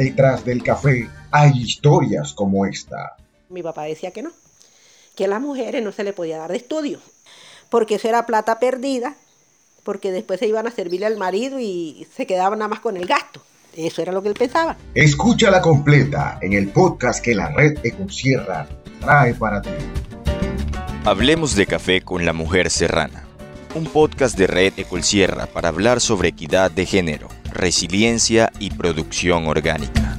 Detrás del café hay historias como esta. Mi papá decía que no, que a las mujeres no se le podía dar de estudio, porque eso era plata perdida, porque después se iban a servirle al marido y se quedaban nada más con el gasto. Eso era lo que él pensaba. Escúchala completa en el podcast que la red Econsierra trae para ti. Hablemos de café con la mujer serrana. Un podcast de Red Ecolsierra para hablar sobre equidad de género, resiliencia y producción orgánica.